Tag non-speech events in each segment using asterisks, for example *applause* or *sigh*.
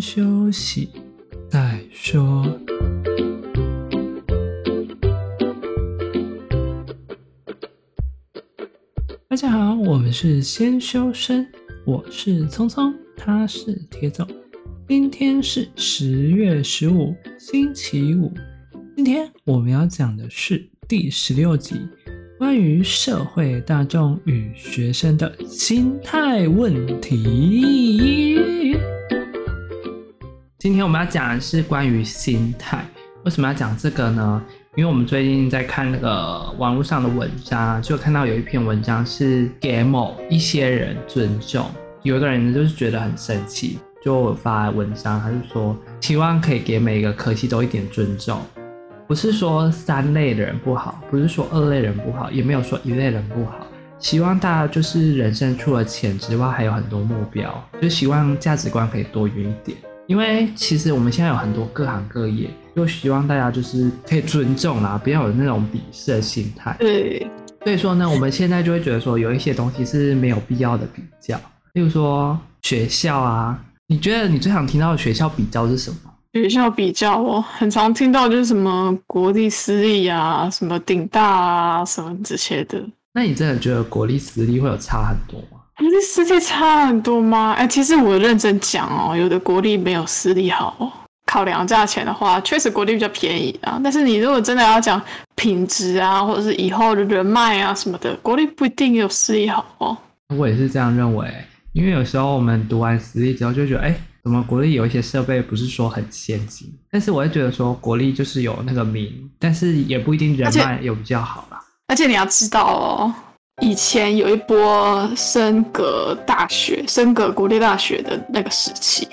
休息再说。大家好，我们是先修身，我是聪聪，他是铁总。今天是十月十五，星期五。今天我们要讲的是第十六集。关于社会大众与学生的心态问题，今天我们要讲的是关于心态。为什么要讲这个呢？因为我们最近在看那个网络上的文章，就看到有一篇文章是给某一些人尊重，有一个人就是觉得很生气，就发文章，他就说希望可以给每一个科系都一点尊重。不是说三类的人不好，不是说二类人不好，也没有说一类人不好。希望大家就是人生除了钱之外，还有很多目标，就希望价值观可以多元一点。因为其实我们现在有很多各行各业，就希望大家就是可以尊重啦，不要有那种鄙视的心态。对，所以说呢，我们现在就会觉得说，有一些东西是没有必要的比较，例如说学校啊，你觉得你最想听到的学校比较是什么？学校比较，哦很常听到就是什么国立私立啊，什么顶大啊，什么这些的。那你真的觉得国立私立会有差很多吗？国立私立差很多吗？哎、欸，其实我认真讲哦，有的国立没有私立好。考量价钱的话，确实国立比较便宜啊。但是你如果真的要讲品质啊，或者是以后的人脉啊什么的，国立不一定有私立好哦。我也是这样认为，因为有时候我们读完私立之后就觉得，哎、欸。怎么国立有一些设备不是说很先进，但是我会觉得说国立就是有那个名，但是也不一定人脉有比较好啦。而且你要知道哦，以前有一波升格大学、升格国立大学的那个时期，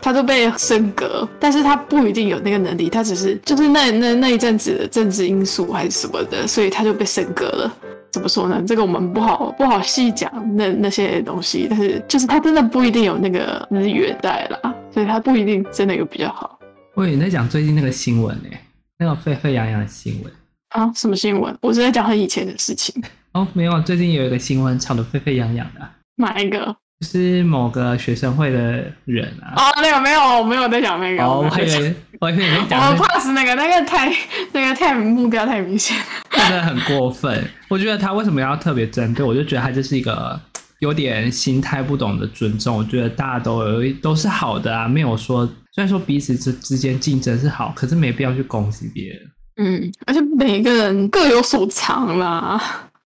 他都被升格，但是他不一定有那个能力，他只是就是那那那一阵子的政治因素还是什么的，所以他就被升格了。怎么说呢？这个我们不好不好细讲那那些东西，但是就是他真的不一定有那个资源在啦，所以他不一定真的有比较好。我以为你在讲最近那个新闻呢、欸，那个沸沸扬扬的新闻啊？什么新闻？我是在讲很以前的事情。哦，没有，最近有一个新闻炒得沸沸扬扬的。哪一个？就是某个学生会的人啊！哦，那个没有，我没有在讲那个。哦，我还以为我还以为你讲。*laughs* 我怕是那个，那个太那个太目标太明显，真的很过分。我觉得他为什么要特别针对？我就觉得他就是一个有点心态不懂得尊重。我觉得大家都有都是好的啊，没有说虽然说彼此之之间竞争是好，可是没必要去攻击别人。嗯，而且每一个人各有所长啦。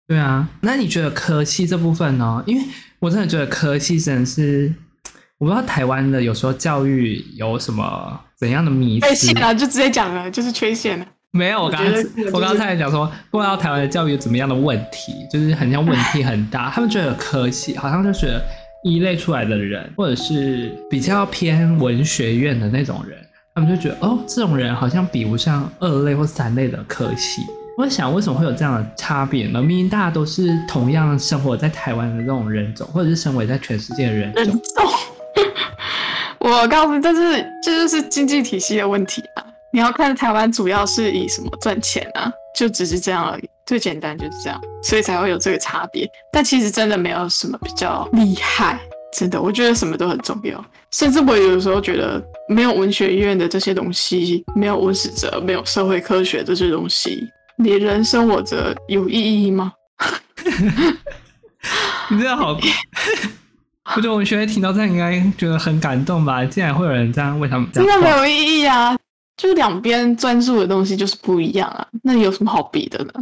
对啊，那你觉得科系这部分呢？因为我真的觉得科系真的是，我不知道台湾的有时候教育有什么怎样的迷思。缺陷啊，就直接讲了，就是缺陷了。没有，我刚刚我刚才讲说，不知道台湾的教育有怎么样的问题，就是很像问题很大。他们觉得科系好像就觉得一类出来的人，或者是比较偏文学院的那种人，他们就觉得哦，这种人好像比不上二类或三类的科系。我想，为什么会有这样的差别呢？明明大家都是同样生活在台湾的这种人种，或者是生活在全世界的人种。*laughs* 我告诉你，这是这就是经济体系的问题啊！你要看台湾主要是以什么赚钱啊？就只是这样而已，最简单就是这样，所以才会有这个差别。但其实真的没有什么比较厉害，真的，我觉得什么都很重要。甚至我有时候觉得，没有文学院的这些东西，没有文史哲，没有社会科学这些东西。你人生活着有意义吗？*laughs* 你真的好，*laughs* 我觉得我们学妹听到这样应该觉得很感动吧？竟然会有人这样为他们这样，真的没有意义啊！就两边专注的东西就是不一样啊，那有什么好比的呢？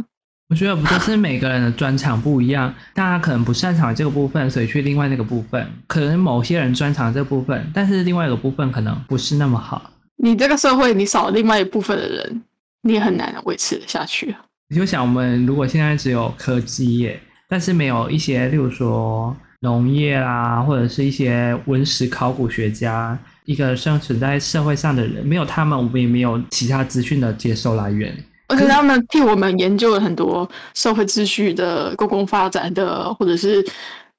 我觉得不就是每个人的专长不一样，大家可能不擅长这个部分，所以去另外那个部分。可能某些人专长这部分，但是另外一个部分可能不是那么好。你这个社会，你少了另外一部分的人。你也很难维持得下去啊！你就想，我们如果现在只有科技业，但是没有一些，例如说农业啦，或者是一些文史考古学家，一个生存在社会上的人，没有他们，我们也没有其他资讯的接收来源。而且他们替我们研究了很多社会秩序的公共发展的，或者是。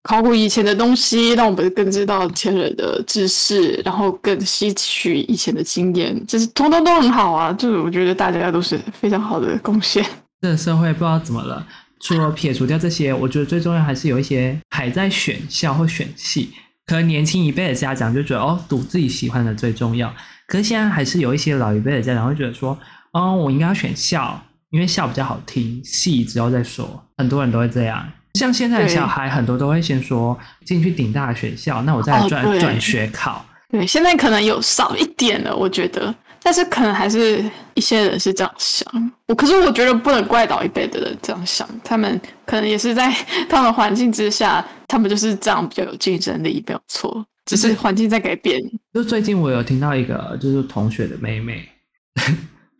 考古以前的东西，让我们更知道前人的知识，然后更吸取以前的经验，就是通通都很好啊！就是我觉得大家都是非常好的贡献。这个社会不知道怎么了，除了撇除掉这些，我觉得最重要还是有一些还在选校或选系，可能年轻一辈的家长就觉得哦，读自己喜欢的最重要。可是现在还是有一些老一辈的家长会觉得说，哦，我应该要选校，因为校比较好听，系之后再说。很多人都会这样。像现在的小孩很多都会先说进去顶大的学校，那我再转转、哦、学考。对，现在可能有少一点了，我觉得。但是可能还是一些人是这样想，我可是我觉得不能怪老一辈的人这样想，他们可能也是在他们环境之下，他们就是这样比较有竞争力，没有错，只是环境在改变。就最近我有听到一个，就是同学的妹妹，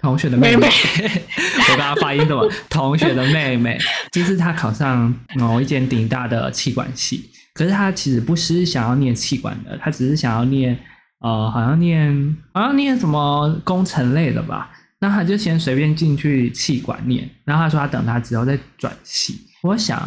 同学的妹妹，我刚刚发音怎么？*laughs* 同学的妹妹，就是她考上某一间顶大的气管系，可是她其实不是想要念气管的，她只是想要念。呃，好像念好像念什么工程类的吧，那他就先随便进去气管念，然后他说他等他之后再转系。我想，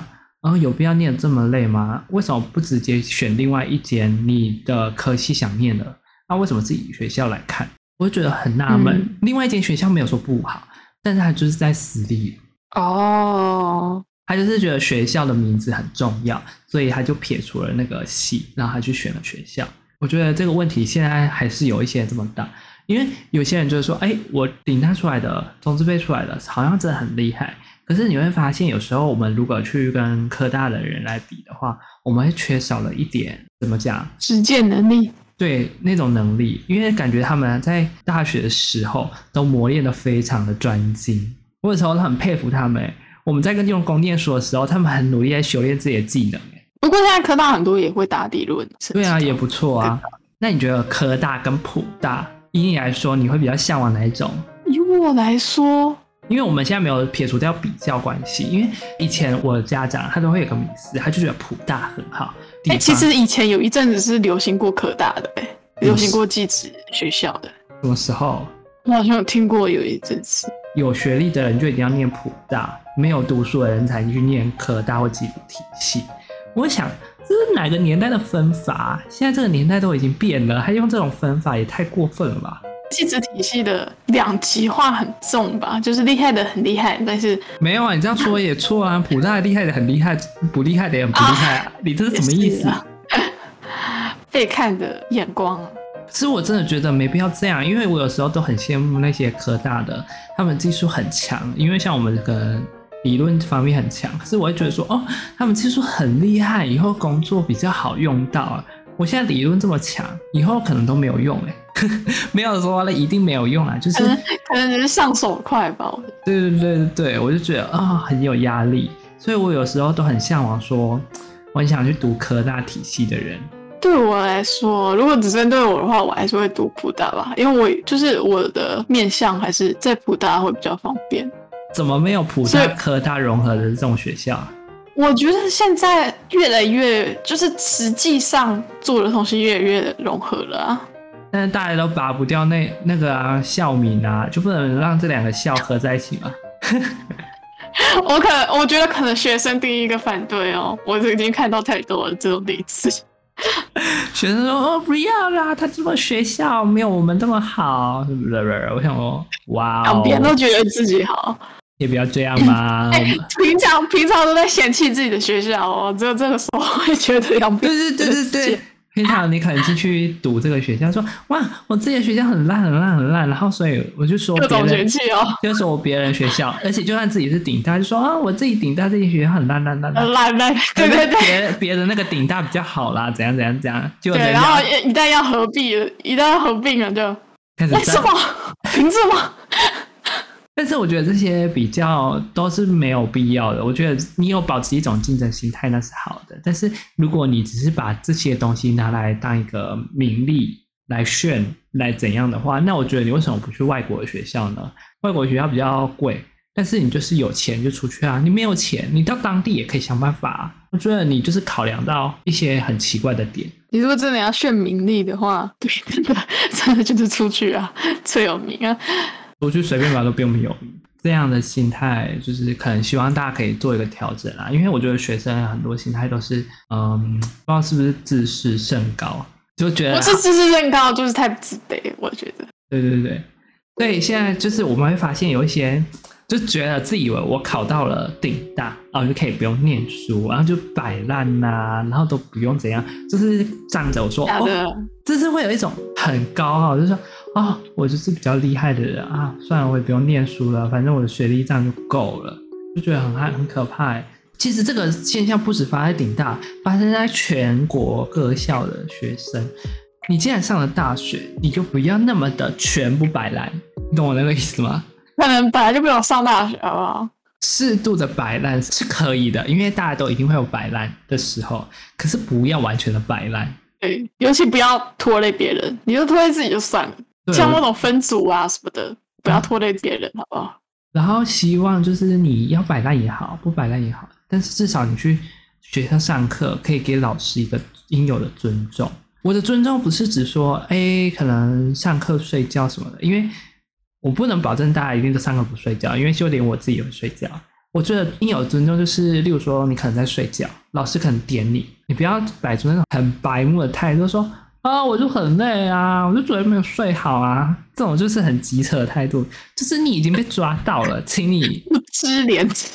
呃，有必要念这么累吗？为什么不直接选另外一间你的科系想念的？那为什么自己学校来看？我就觉得很纳闷。嗯、另外一间学校没有说不好，但是他就是在私立哦，他就是觉得学校的名字很重要，所以他就撇除了那个系，然后他去选了学校。我觉得这个问题现在还是有一些这么大，因为有些人就是说，哎，我顶他出来的，中字辈出来的，好像真的很厉害。可是你会发现，有时候我们如果去跟科大的人来比的话，我们会缺少了一点怎么讲？实践能力。对，那种能力，因为感觉他们在大学的时候都磨练得非常的专精。我有时候很佩服他们。我们在跟用功念书的时候，他们很努力在修炼自己的技能。不过现在科大很多也会打理论，对啊，也不错啊。那你觉得科大跟普大，以你来说，你会比较向往哪一种？以我来说，因为我们现在没有撇除掉比较关系，因为以前我的家长他都会有个迷思，他就觉得普大很好。哎、欸，其实以前有一阵子是流行过科大的、欸，哎，流行过技职学校的。什么时候？我好像有听过有一阵子，有学历的人就一定要念普大，没有读书的人才去念科大或技职体系。我想这是哪个年代的分法？现在这个年代都已经变了，还用这种分法也太过分了吧？技职体系的两极化很重吧？就是厉害的很厉害，但是没有啊，你这样说也错啊！普大厉害的很厉害，不厉害的也很不厉害啊！啊 *laughs* 你这是什么意思？啊、被看的眼光。其实我真的觉得没必要这样，因为我有时候都很羡慕那些科大的，他们技术很强，因为像我们可能。理论方面很强，可是我会觉得说，哦，他们技术很厉害，以后工作比较好用到。我现在理论这么强，以后可能都没有用哎，*laughs* 没有说那一定没有用啊，就是可能只是上手快吧。对对对对对，我就觉得啊、哦，很有压力，所以我有时候都很向往说，我很想去读科大体系的人。对我来说，如果只针对我的话，我还是会读普大吧，因为我就是我的面向还是在普大会比较方便。怎么没有普大科大融合的这种学校？我觉得现在越来越就是实际上做的东西越来越融合了啊。但是大家都拔不掉那那个啊校名啊，就不能让这两个校合在一起吗？*laughs* 我可能我觉得可能学生第一个反对哦，我已经看到太多了这种例子。*laughs* 学生说：“哦，不要啦，他这个学校没有我们这么好，是不是？”我想说：“哇哦，别人都觉得自己好。”也不要这样嘛！欸、*laughs* 平常平常都在嫌弃自己的学校哦，只有这个时候会觉得要对对对对对。*laughs* 平常你可能进去读这个学校，说哇，我自己的学校很烂很烂很烂，然后所以我就说别人嫌弃哦，就说我别人学校，而且就算自己是顶大，就说啊，我自己顶大这些学校很烂烂烂烂烂烂，对对对，别别的那个顶大比较好啦，怎样怎样怎样，就对，然后一旦要合并，一旦要合并了就开始为什么？凭什么？但是我觉得这些比较都是没有必要的。我觉得你有保持一种竞争心态，那是好的。但是如果你只是把这些东西拿来当一个名利来炫来怎样的话，那我觉得你为什么不去外国的学校呢？外国学校比较贵，但是你就是有钱就出去啊。你没有钱，你到当地也可以想办法。我觉得你就是考量到一些很奇怪的点。你如果真的要炫名利的话，对，真的真的就是出去啊，*laughs* 最有名啊。出去随便玩都并没有这样的心态，就是可能希望大家可以做一个调整啦。因为我觉得学生很多心态都是，嗯，不知道是不是自视甚高，就觉得不是自视甚高，就是太自卑。我觉得，对对对对，对。现在就是我们会发现有一些就觉得自己以为我考到了顶大，然后就可以不用念书，然后就摆烂呐，然后都不用怎样，就是仗着我说，哦，就是会有一种很高傲，就是说，哦，我就是比较厉害的人啊，算了，我也不用念书了，反正我的学历这样就够了，就觉得很害很可怕。其实这个现象不止发生在顶大，发生在全国各校的学生。你既然上了大学，你就不要那么的全部摆烂，你懂我那个意思吗？可能本来就不用上大学，好不好？适度的摆烂是可以的，因为大家都一定会有摆烂的时候。可是不要完全的摆烂，对，尤其不要拖累别人。你就拖累自己就算了，像那种分组啊什么的，不要拖累别人，好不好？然后希望就是你要摆烂也好，不摆烂也好，但是至少你去学校上课，可以给老师一个应有的尊重。我的尊重不是指说，哎，可能上课睡觉什么的，因为。我不能保证大家一定都上课不睡觉，因为就连我自己也会睡觉。我觉得应有尊重就是，例如说你可能在睡觉，老师可能点你，你不要摆出那种很白目的态度，说啊我就很累啊，我就昨天没有睡好啊，这种就是很急扯的态度，就是你已经被抓到了，请你不知廉耻。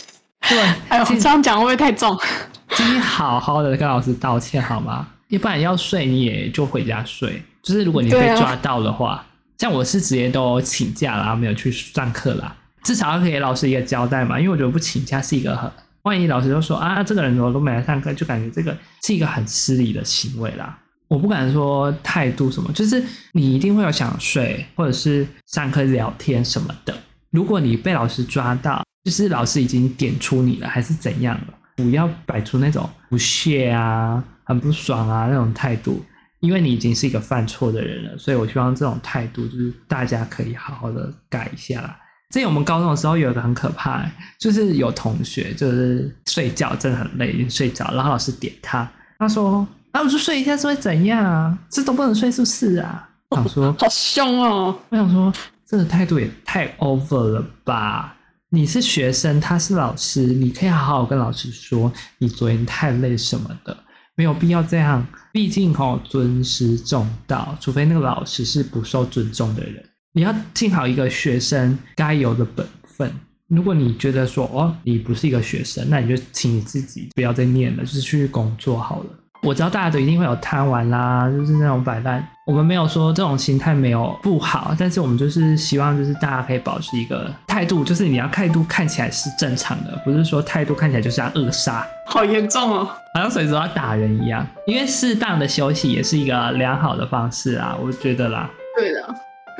对，*laughs* 哎呦，这样讲会不会太重？*laughs* 请你好好的跟老师道歉好吗？要不然要睡你也就回家睡，就是如果你被抓到的话。像我是直接都请假了，没有去上课啦，至少要给老师一个交代嘛。因为我觉得不请假是一个很，万一老师就说啊，这个人怎么都没来上课，就感觉这个是一个很失礼的行为啦。我不敢说态度什么，就是你一定会有想睡，或者是上课聊天什么的。如果你被老师抓到，就是老师已经点出你了，还是怎样了，不要摆出那种不屑啊、很不爽啊那种态度。因为你已经是一个犯错的人了，所以我希望这种态度就是大家可以好好的改一下啦。之前我们高中的时候有一个很可怕，就是有同学就是睡觉真的很累，已经睡着，然后老师点他，他说：“啊，我就睡一下是会怎样啊？这都不能睡是不是啊？”我想说好凶哦！我想说这个态度也太 over 了吧？你是学生，他是老师，你可以好好跟老师说你昨天太累什么的。没有必要这样，毕竟哦尊师重道，除非那个老师是不受尊重的人。你要尽好一个学生该有的本分。如果你觉得说哦，你不是一个学生，那你就请你自己不要再念了，就是去工作好了。我知道大家都一定会有贪玩啦，就是那种摆烂。我们没有说这种心态没有不好，但是我们就是希望就是大家可以保持一个态度，就是你要态度看起来是正常的，不是说态度看起来就是要扼杀。好严重哦，好像随时要打人一样。因为适当的休息也是一个良好的方式啊，我觉得啦。对的，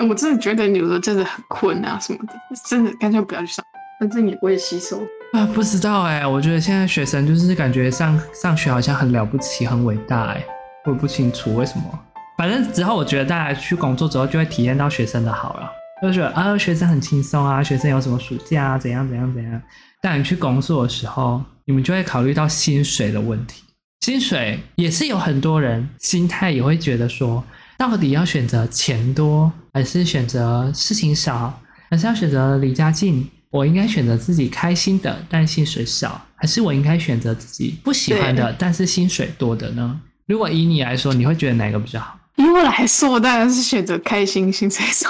我真的觉得你有时候真的很困啊什么的，真的干脆不要去上，反正也不会吸收。啊，不知道哎，我觉得现在学生就是感觉上上学好像很了不起、很伟大哎，我不清楚为什么。反正之后我觉得大家去工作之后就会体验到学生的好了，就觉得啊，学生很轻松啊，学生有什么暑假啊，怎样怎样怎样。但你去工作的时候，你们就会考虑到薪水的问题。薪水也是有很多人心态也会觉得说，到底要选择钱多，还是选择事情少，还是要选择离家近？我应该选择自己开心的，但薪水少，还是我应该选择自己不喜欢的，但是薪水多的呢？如果以你来说，你会觉得哪个比较好？以我来说，我当然是选择开心，薪水少。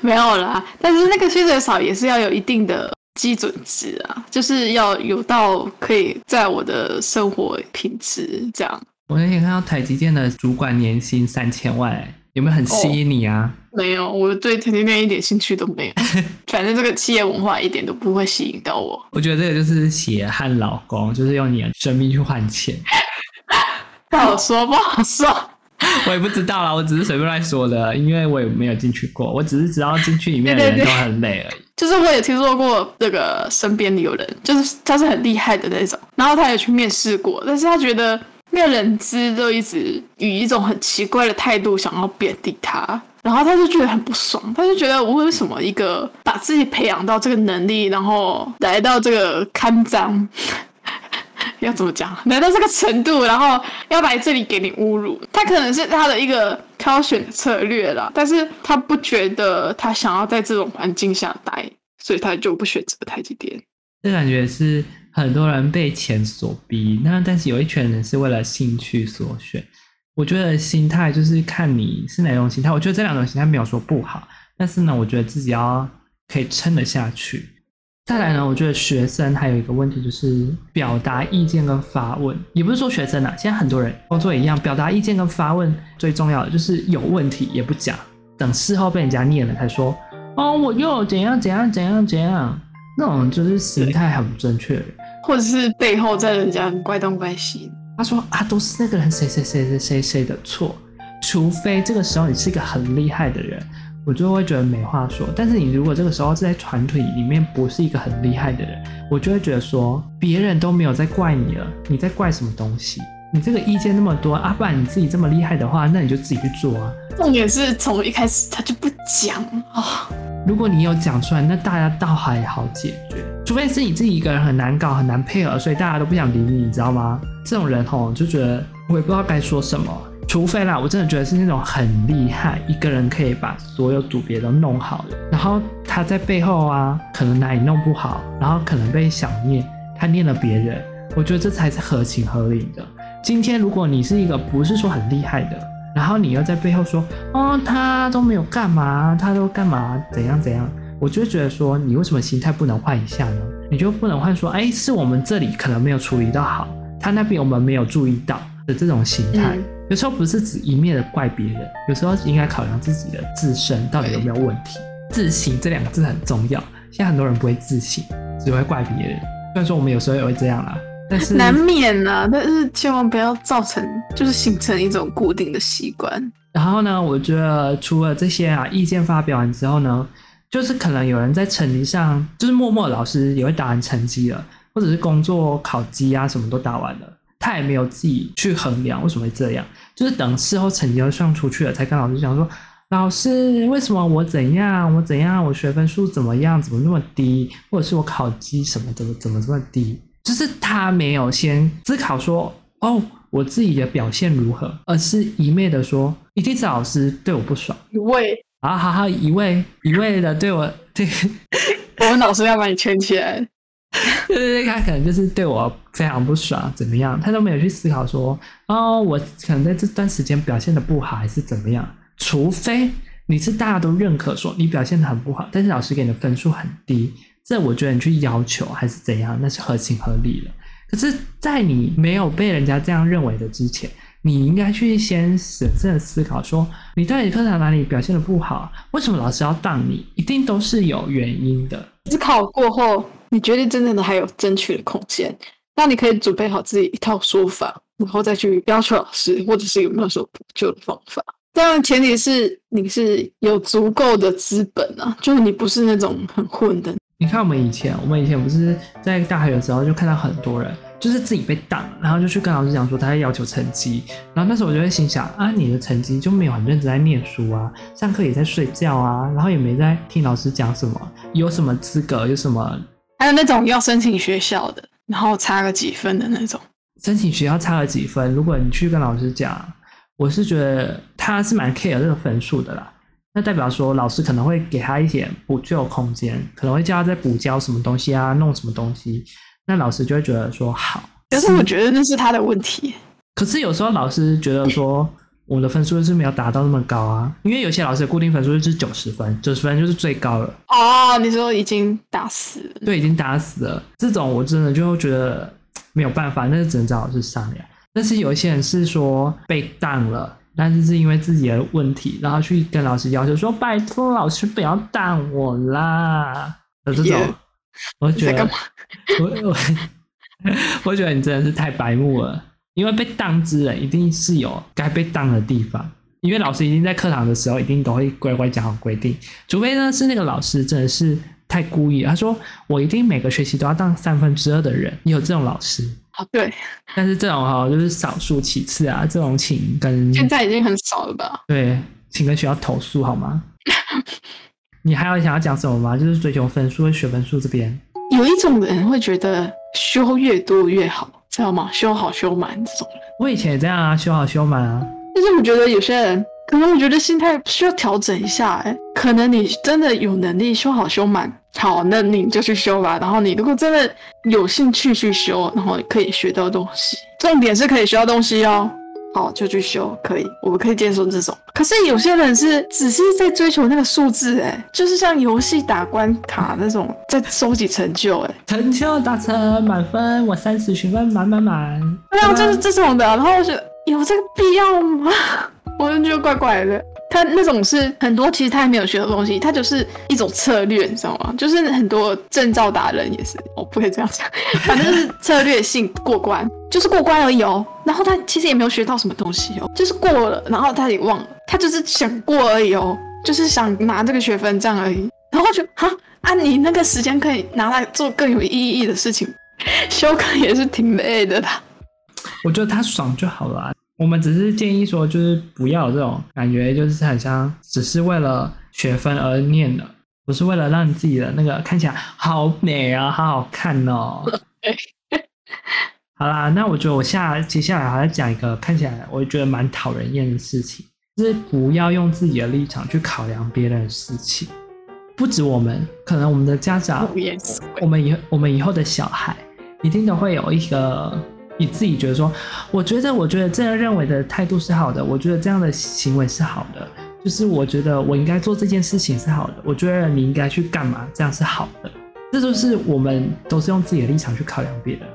没有啦，但是那个薪水少也是要有一定的基准值啊，就是要有到可以在我的生活品质这样。我那天看到台积电的主管年薪三千万。有没有很吸引你啊？哦、没有，我对台积电一点兴趣都没有。*laughs* 反正这个企业文化一点都不会吸引到我。我觉得这个就是血汗老公，就是用你的生命去换钱。不好说，不好说。*laughs* 我也不知道啦，我只是随便乱说的，因为我也没有进去过。我只是知道进去里面的人都很累而已。就是我也听说过这个身边有人，就是他是很厉害的那种，然后他也去面试过，但是他觉得。那个人资都一直以一种很奇怪的态度想要贬低他，然后他就觉得很不爽，他就觉得我为什么一个把自己培养到这个能力，然后来到这个看涨，*laughs* 要怎么讲？来到这个程度，然后要来这里给你侮辱，他可能是他的一个挑选策略啦，但是他不觉得他想要在这种环境下待，所以他就不选择台积电。这感觉是。很多人被钱所逼，那但是有一群人是为了兴趣所选。我觉得心态就是看你是哪种心态。我觉得这两种心态没有说不好，但是呢，我觉得自己要可以撑得下去。再来呢，我觉得学生还有一个问题就是表达意见跟发问，也不是说学生啊，现在很多人工作也一样，表达意见跟发问最重要的就是有问题也不讲，等事后被人家念了才说，哦，我又怎样怎样怎样怎样，那种就是心态很不正确，或者是背后在人家怪东怪西。他说啊，都是那个人谁谁谁谁谁谁的错，除非这个时候你是一个很厉害的人。我就会觉得没话说，但是你如果这个时候是在团体里面不是一个很厉害的人，我就会觉得说别人都没有在怪你了，你在怪什么东西？你这个意见那么多啊，不然你自己这么厉害的话，那你就自己去做啊。重点是从一开始他就不讲啊。如果你有讲出来，那大家倒还好解决，除非是你自己一个人很难搞、很难配合，所以大家都不想理你，你知道吗？这种人吼就觉得我也不知道该说什么。除非啦，我真的觉得是那种很厉害，一个人可以把所有组别都弄好的，然后他在背后啊，可能哪里弄不好，然后可能被想念，他念了别人，我觉得这才是合情合理的。今天如果你是一个不是说很厉害的，然后你又在背后说，哦，他都没有干嘛，他都干嘛，怎样怎样，我就觉得说，你为什么心态不能换一下呢？你就不能换说，哎，是我们这里可能没有处理到好，他那边我们没有注意到的这种心态。嗯有时候不是只一面的怪别人，有时候应该考量自己的自身到底有没有问题。自省这两个字很重要。现在很多人不会自省，只会怪别人。虽然说我们有时候也会这样啦，但是难免啊。但是千万不要造成，就是形成一种固定的习惯。然后呢，我觉得除了这些啊，意见发表完之后呢，就是可能有人在成绩上，就是默默老师也会打完成绩了，或者是工作考绩啊什么都打完了。他也没有自己去衡量为什么会这样，就是等事后成绩都算出去了，才跟老师讲说：“老师，为什么我怎样，我怎样，我学分数怎么样，怎么那么低，或者是我考绩什么怎么怎么这么低？”就是他没有先思考说：“哦，我自己的表现如何”，而是一昧的说：“一定是老师对我不爽。”一味啊，好好一味一味的对我对，*laughs* 我们老师要把你圈起来。*laughs* 对对对，他可能就是对我非常不爽，怎么样？他都没有去思考说，哦，我可能在这段时间表现的不好，还是怎么样？除非你是大家都认可说你表现的很不好，但是老师给你的分数很低，这我觉得你去要求还是怎样，那是合情合理的。可是，在你没有被人家这样认为的之前，你应该去先审慎的思考说，你到底课堂哪里表现的不好？为什么老师要当你？一定都是有原因的。思考过后。你决定真正的还有争取的空间，那你可以准备好自己一套说法，然后再去要求老师，或者是有没有什么补救的方法。当然，前提是你是有足够的资本啊，就是你不是那种很混的。你看我们以前，我们以前不是在大学的时候就看到很多人，就是自己被挡，然后就去跟老师讲说他在要求成绩，然后那时候我就会心想啊，你的成绩就没有很认真在念书啊，上课也在睡觉啊，然后也没在听老师讲什么，有什么资格，有什么。还有那种要申请学校的，然后差个几分的那种。申请学校差个几分，如果你去跟老师讲，我是觉得他是蛮 care 这个分数的啦。那代表说老师可能会给他一点补救空间，可能会叫他再补交什么东西啊，弄什么东西。那老师就会觉得说好。可是我觉得那是他的问题。可是有时候老师觉得说。我的分数就是没有达到那么高啊，因为有些老师的固定分数就是九十分，九十分就是最高了。哦，你说已经打死了？对，已经打死了。这种我真的就觉得没有办法，那就只能找老师商量。但是有一些人是说被当了，但是是因为自己的问题，然后去跟老师要求说：“拜托老师不要当我啦。”的这种.我觉得，我我 *laughs* 我觉得你真的是太白目了。因为被当之人一定是有该被当的地方，因为老师一定在课堂的时候一定都会乖乖讲好规定，除非呢是那个老师真的是太故意，他说我一定每个学期都要当三分之二的人，有这种老师。好，对，但是这种哈就是少数其次啊，这种请跟现在已经很少了吧？对，请跟学校投诉好吗？*laughs* 你还有想要讲什么吗？就是追求分数和学分数这边，有一种人会觉得修越多越好。知道吗？修好修满这种人，我以前也这样啊，修好修满啊。但是我觉得有些人，可能我觉得心态需要调整一下。哎，可能你真的有能力修好修满，好，那你就去修吧。然后你如果真的有兴趣去修，然后可以学到东西，重点是可以学到东西哦。好，就去修，可以，我们可以接受这种。可是有些人是只是在追求那个数字，哎，就是像游戏打关卡那种，在收集成就，哎，成就达成满分，我三十学分满满满。对啊，就是这种的。然后我觉得有这个必要吗？*laughs* 我就觉得怪怪的。他那种是很多，其实他还没有学的东西，他就是一种策略，你知道吗？就是很多证照达人也是，我不可以这样讲，*laughs* 反正是策略性过关，就是过关而已哦。然后他其实也没有学到什么东西哦，就是过了，然后他也忘了，他就是想过而已哦，就是想拿这个学分这样而已。然后就哈，啊，你那个时间可以拿来做更有意义的事情，*laughs* 修课也是挺累的吧。我觉得他爽就好了啊。我们只是建议说，就是不要有这种感觉，就是很像只是为了学分而念的，不是为了让你自己的那个看起来好美啊，好好看哦。*laughs* *laughs* 好啦，那我觉得我下接下来还要讲一个看起来我觉得蛮讨人厌的事情，就是不要用自己的立场去考量别人的事情。不止我们，可能我们的家长，*laughs* 我们以我们以后的小孩，一定都会有一个。你自己觉得说，我觉得，我觉得这样认为的态度是好的，我觉得这样的行为是好的，就是我觉得我应该做这件事情是好的，我觉得你应该去干嘛，这样是好的。这就是我们都是用自己的立场去考量别人，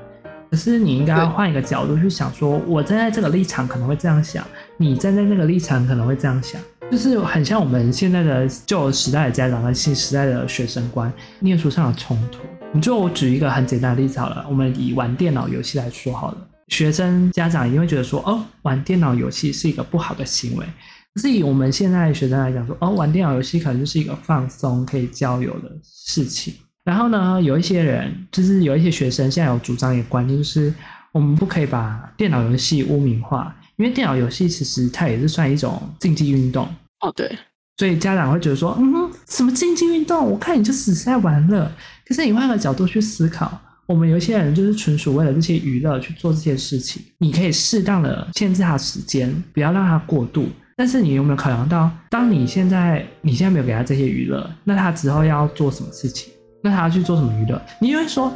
可是你应该要换一个角度去想说，说我站在这个立场可能会这样想，你站在那个立场可能会这样想，就是很像我们现在的旧时代的家长和新时代的学生观念书上的冲突。你就我举一个很简单的例子好了，我们以玩电脑游戏来说好了。学生家长一定会觉得说，哦，玩电脑游戏是一个不好的行为。可是以我们现在的学生来讲说，哦，玩电脑游戏可能就是一个放松、可以交友的事情。然后呢，有一些人就是有一些学生现在有主张一个观念，就是我们不可以把电脑游戏污名化，因为电脑游戏其实它也是算一种竞技运动。哦，对。所以家长会觉得说，嗯哼，什么竞技运动？我看你就只是在玩乐。可是你换个角度去思考，我们有一些人就是纯属为了这些娱乐去做这些事情。你可以适当的限制他时间，不要让他过度。但是你有没有考量到，当你现在你现在没有给他这些娱乐，那他之后要做什么事情？那他要去做什么娱乐？你会说，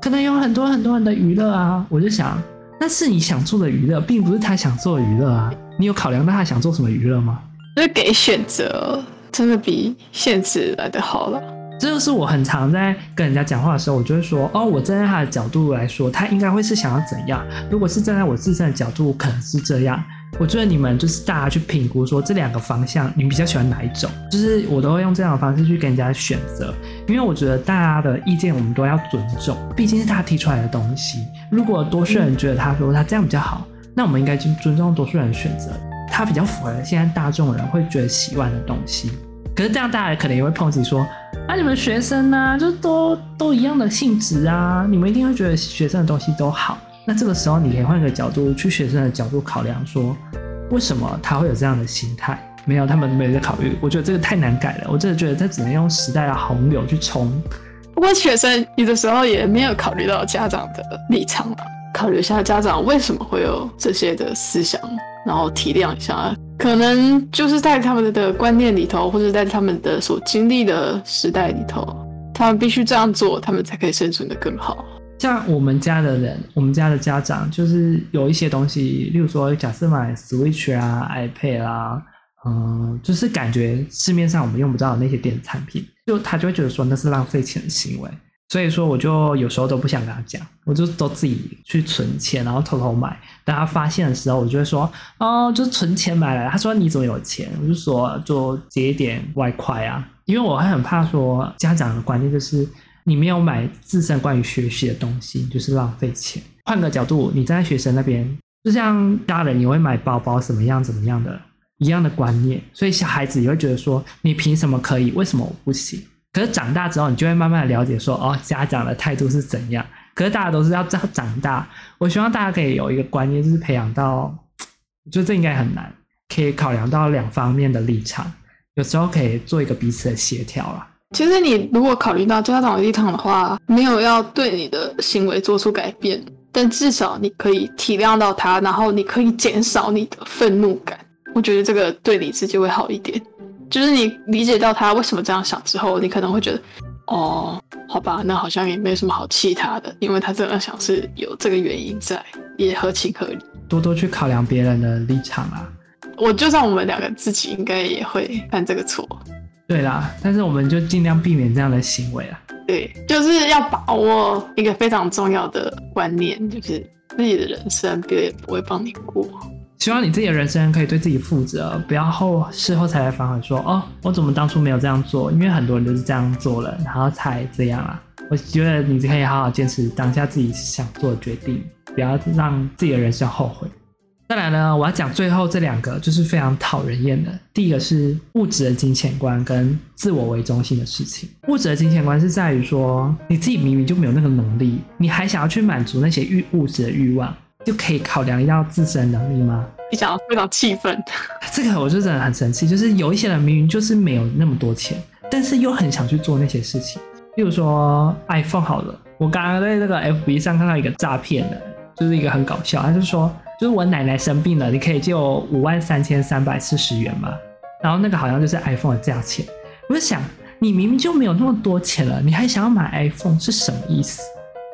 可能有很多很多人的娱乐啊。我就想，那是你想做的娱乐，并不是他想做的娱乐啊。你有考量到他想做什么娱乐吗？就是给选择，真的比限制来的好了。这就是我很常在跟人家讲话的时候，我就会说：哦，我站在他的角度来说，他应该会是想要怎样？如果是站在我自身的角度，可能是这样。我觉得你们就是大家去评估，说这两个方向，你们比较喜欢哪一种？就是我都会用这样的方式去跟人家选择，因为我觉得大家的意见我们都要尊重，毕竟是他提出来的东西。如果多数人觉得他说他这样比较好，那我们应该去尊重多数人的选择。他比较符合现在大众人会觉得喜欢的东西，可是这样大家可能也会抨击说，啊，你们学生呢、啊，就都都一样的性质啊，你们一定会觉得学生的东西都好。那这个时候你可以换个角度，去学生的角度考量，说为什么他会有这样的心态？没有，他们没有在考虑。我觉得这个太难改了，我真的觉得他只能用时代的洪流去冲。不过学生有的时候也没有考虑到家长的立场，考虑一下家长为什么会有这些的思想。然后体谅一下，可能就是在他们的观念里头，或者在他们的所经历的时代里头，他们必须这样做，他们才可以生存的更好。像我们家的人，我们家的家长，就是有一些东西，例如说，假设买 Switch 啊、iPad 啊，嗯，就是感觉市面上我们用不到的那些电子产品，就他就会觉得说那是浪费钱的行为。所以说，我就有时候都不想跟他讲，我就都自己去存钱，然后偷偷买。等他发现的时候，我就会说：“哦，就存钱买来。”他说：“你怎么有钱？”我就说：“就借一点外快啊。”因为我还很怕说家长的观念就是你没有买自身关于学习的东西，就是浪费钱。换个角度，你站在学生那边，就像大人你会买包包什么样怎么样的一样的观念，所以小孩子也会觉得说：“你凭什么可以？为什么我不行？”可是长大之后，你就会慢慢的了解说，哦，家长的态度是怎样。可是大家都是要这样长大，我希望大家可以有一个观念，就是培养到，我觉得这应该很难，可以考量到两方面的立场，有时候可以做一个彼此的协调啦。其实你如果考虑到家长的立场的话，没有要对你的行为做出改变，但至少你可以体谅到他，然后你可以减少你的愤怒感。我觉得这个对你自己会好一点。就是你理解到他为什么这样想之后，你可能会觉得，哦，好吧，那好像也没什么好气他的，因为他这样想是有这个原因在，也合情合理。多多去考量别人的立场啊。我就算我们两个自己应该也会犯这个错。对啦，但是我们就尽量避免这样的行为啦。对，就是要把握一个非常重要的观念，就是自己的人生别人也不会帮你过。希望你自己的人生可以对自己负责，不要后事后才来反悔说哦，我怎么当初没有这样做？因为很多人都是这样做了，然后才这样啊。我觉得你可以好好坚持当下自己想做的决定，不要让自己的人生后悔。再来呢，我要讲最后这两个，就是非常讨人厌的。第一个是物质的金钱观跟自我为中心的事情。物质的金钱观是在于说，你自己明明就没有那个能力，你还想要去满足那些欲物质的欲望，就可以考量一下自身能力吗？你想要非常气愤。*laughs* 这个我就真的很生气，就是有一些人明明就是没有那么多钱，但是又很想去做那些事情。比如说 iPhone 好了，我刚刚在那个 FB 上看到一个诈骗的，就是一个很搞笑，他就说。就是我奶奶生病了，你可以借我五万三千三百四十元吗？然后那个好像就是 iPhone 的价钱。我就想，你明明就没有那么多钱了，你还想要买 iPhone 是什么意思？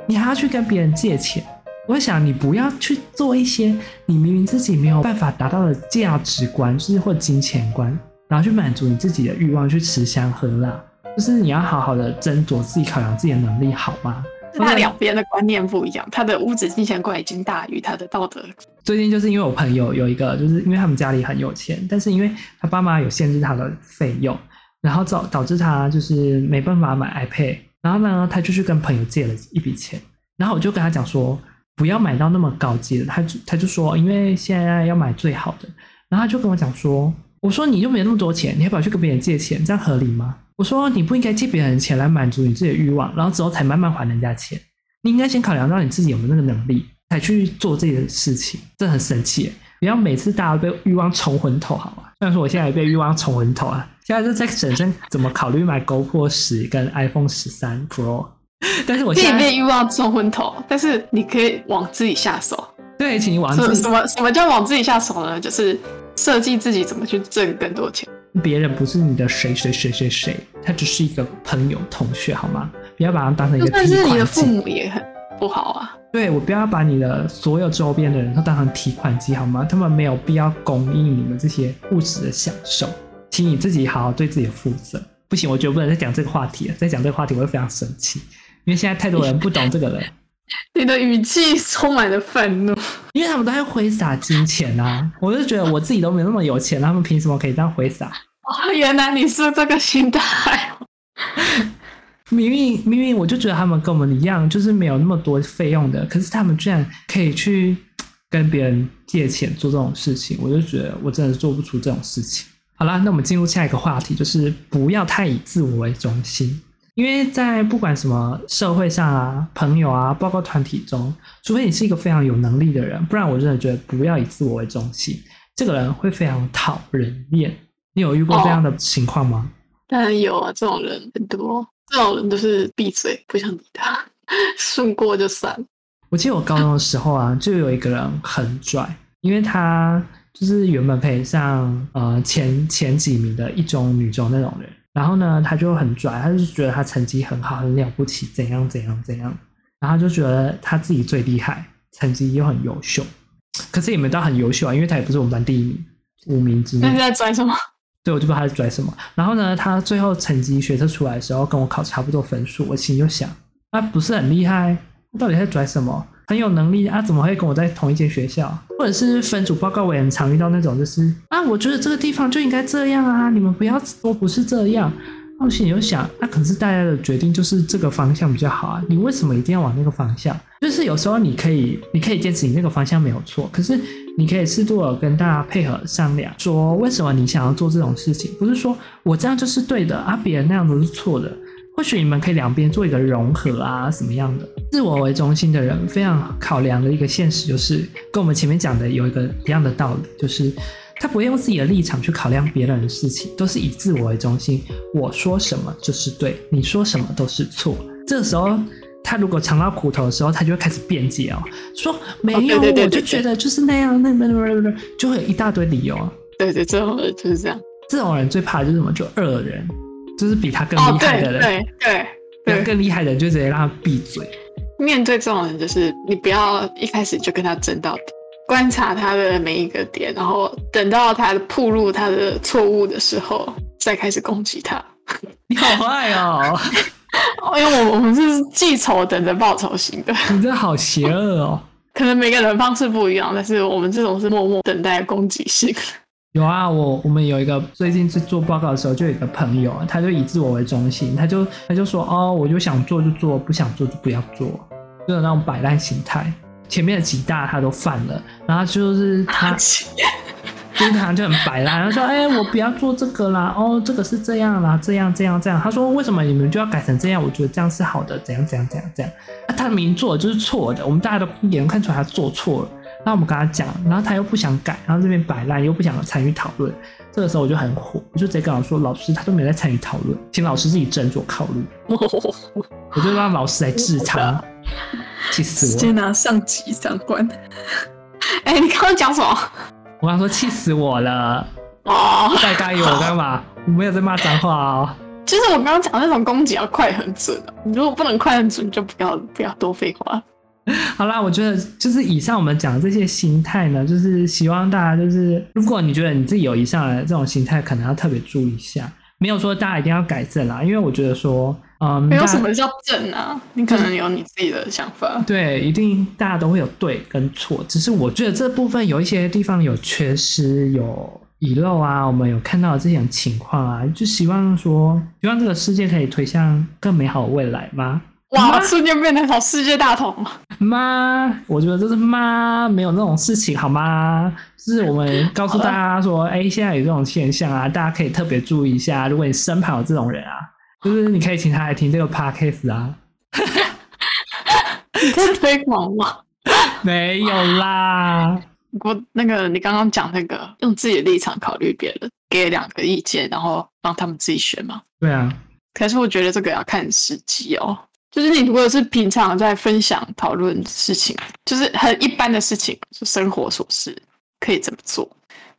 你还要去跟别人借钱？我想你不要去做一些你明明自己没有办法达到的价值观，就是或金钱观，然后去满足你自己的欲望，去吃香喝辣。就是你要好好的斟酌自己，考量自己的能力，好吗？他两边的观念不一样，他的物质金钱观已经大于他的道德。最近就是因为我朋友有一个，就是因为他们家里很有钱，但是因为他爸妈有限制他的费用，然后导导致他就是没办法买 iPad，然后呢，他就去跟朋友借了一笔钱，然后我就跟他讲说，不要买到那么高级的，他就他就说，因为现在要买最好的，然后他就跟我讲说，我说你又没那么多钱，你要不要去跟别人借钱，这样合理吗？我说你不应该借别人钱来满足你自己的欲望，然后之后才慢慢还人家钱。你应该先考量到你自己有没有那个能力，才去做这件事情。这很神奇，不要每次大家都被欲望冲昏头，好吗？虽然说我现在也被欲望冲昏头啊，现在就在审慎怎么考虑买 GoPro 10跟 iPhone 十三 Pro。*laughs* 但是我现在被欲望冲昏头，但是你可以往自己下手。对，请你往自己什么什么叫往自己下手呢？就是设计自己怎么去挣更多钱。别人不是你的谁谁谁谁谁，他只是一个朋友同学，好吗？不要把他当成一个提款机。但是你的父母也很不好啊。对，我不要把你的所有周边的人都当成提款机，好吗？他们没有必要供应你们这些物质的享受，请你自己好好对自己负责。不行，我绝不能再讲这个话题了。再讲这个话题，我会非常生气，因为现在太多人不懂这个了。*laughs* 你的语气充满了愤怒，因为他们都在挥洒金钱啊！我就觉得我自己都没那么有钱，他们凭什么可以这样挥洒？哦，原来你是这个心态。明明明明，我就觉得他们跟我们一样，就是没有那么多费用的，可是他们居然可以去跟别人借钱做这种事情，我就觉得我真的做不出这种事情。好啦，那我们进入下一个话题，就是不要太以自我为中心。因为在不管什么社会上啊、朋友啊，包括团体中，除非你是一个非常有能力的人，不然我真的觉得不要以自我为中心。这个人会非常讨人厌。你有遇过这样的情况吗？哦，当然有啊，这种人很多，这种人都是闭嘴，不想理他，*laughs* 顺过就算。我记得我高中的时候啊，就有一个人很拽，因为他就是原本可以上呃前前几名的一中、女中那种人。然后呢，他就很拽，他就觉得他成绩很好，很了不起，怎样怎样怎样。然后就觉得他自己最厉害，成绩又很优秀。可是也没到很优秀啊，因为他也不是我们班第一名，五名之内。那你在拽什么？*laughs* 对，我就不知道他在拽什么。然后呢，他最后成绩学测出来的时候，跟我考差不多分数，我心里就想，他不是很厉害，到底在拽什么？很有能力啊，怎么会跟我在同一间学校？或者是分组报告，我也很常遇到那种，就是啊，我觉得这个地方就应该这样啊，你们不要说不是这样。我心里就想，那可是大家的决定就是这个方向比较好啊，你为什么一定要往那个方向？就是有时候你可以，你可以坚持你那个方向没有错，可是你可以适度的跟大家配合商量，说为什么你想要做这种事情，不是说我这样就是对的啊，别人那样都是错的。或许你们可以两边做一个融合啊，什么样的？自我为中心的人非常考量的一个现实，就是跟我们前面讲的有一个一样的道理，就是他不会用自己的立场去考量别人的事情，都是以自我为中心。我说什么就是对，你说什么都是错。这时候，他如果尝到苦头的时候，他就会开始辩解哦，说没有，我就觉得就是那样，那那那那，就会有一大堆理由。对对，这种人就是这样。这种人最怕的就是什么？就恶人。就是比他更厉害的人，哦、对对对，更厉害的人就直接让他闭嘴。面对这种人，就是你不要一开始就跟他争到底，观察他的每一个点，然后等到他暴露他的错误的时候，再开始攻击他。你好坏哦！因为我我们是记仇等着报仇型的。你这好邪恶哦！可能每个人方式不一样，但是我们这种是默默等待攻击性。有啊，我我们有一个最近在做报告的时候，就有一个朋友，他就以自我为中心，他就他就说哦，我就想做就做，不想做就不要做，就有那种摆烂心态。前面的几大他都犯了，然后就是他，就是他就很摆烂，他说：“哎、我不要做这个啦，哦，这个是这样啦，这样这样这样。”他说：“为什么你们就要改成这样？我觉得这样是好的，怎样怎样怎样怎样。啊”他明明做就是错的，我们大家都也能看出来他做错了。那我们跟他讲，然后他又不想改，然后这边摆烂又不想参与讨论。这个时候我就很火，我就直接跟老师说：“老师，他都没在参与讨论，请老师自己斟酌考虑。*laughs* ”我就让老师来治他。气死我！直接拿上级长官。哎、欸，你刚刚讲什么？我刚说气死我了。哦，再干预我干嘛？我没有在骂脏话哦。就是我刚刚讲那种攻击要快很准，你如果不能快很准，就不要不要多废话。*laughs* 好啦，我觉得就是以上我们讲的这些心态呢，就是希望大家就是，如果你觉得你自己有以上的这种心态，可能要特别注意一下。没有说大家一定要改正啦，因为我觉得说。嗯，没有什么叫正啊，你可能有你自己的想法。*laughs* 对，一定大家都会有对跟错，只是我觉得这部分有一些地方有缺失、有遗漏啊，我们有看到这种情况啊，就希望说，希望这个世界可以推向更美好的未来吗？哇，瞬间变得好世界大同吗？我觉得这是妈？没有那种事情好吗？就是我们 *laughs* 告诉大家说，哎，现在有这种现象啊，大家可以特别注意一下，如果你身旁有这种人啊。就是你可以请他来听这个 podcast 啊 *laughs* *laughs* 你在推广吗？没有啦，我那个你刚刚讲那个用自己的立场考虑别人，给两个意见，然后让他们自己选嘛。对啊，可是我觉得这个要看时机哦。就是你如果是平常在分享讨论事情，就是很一般的事情，就生活琐事，可以这么做。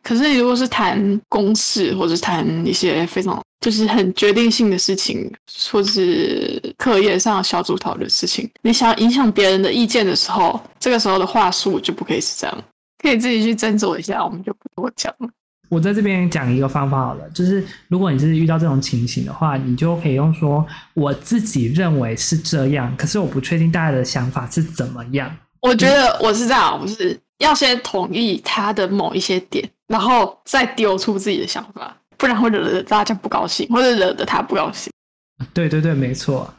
可是你如果是谈公事，或者谈一些非常就是很决定性的事情，或是课业上小组讨论事情，你想要影响别人的意见的时候，这个时候的话术就不可以是这样，可以自己去斟酌一下，我们就不多讲了。我在这边讲一个方法好了，就是如果你是遇到这种情形的话，你就可以用说我自己认为是这样，可是我不确定大家的想法是怎么样。我觉得我是这样，我是要先同意他的某一些点。然后再丢出自己的想法，不然会惹得大家不高兴，或者惹得他不高兴。*laughs* 对对对，没错。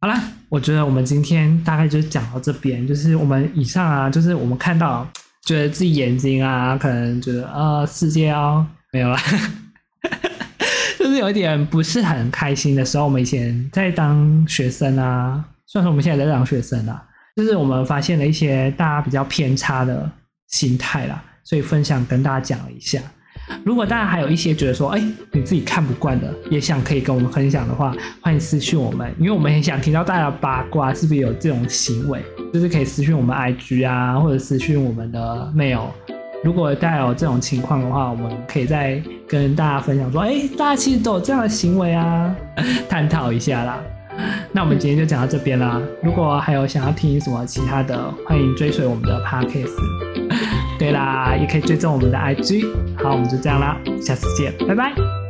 好啦，我觉得我们今天大概就讲到这边，就是我们以上啊，就是我们看到觉得自己眼睛啊，可能觉得啊世界啊没有了，*laughs* 就是有一点不是很开心的时候。我们以前在当学生啊，虽然说我们现在在当学生啦，就是我们发现了一些大家比较偏差的心态啦。所以分享跟大家讲一下，如果大家还有一些觉得说，哎，你自己看不惯的，也想可以跟我们分享的话，欢迎私讯我们，因为我们很想听到大家八卦，是不是有这种行为？就是可以私讯我们 IG 啊，或者私讯我们的 mail。如果大家有这种情况的话，我们可以再跟大家分享说，哎，大家其实都有这样的行为啊，探讨一下啦。那我们今天就讲到这边啦。如果还有想要听什么其他的，欢迎追随我们的 podcast。对啦，也可以追踪我们的 IG。好，我们就这样啦，下次见，拜拜。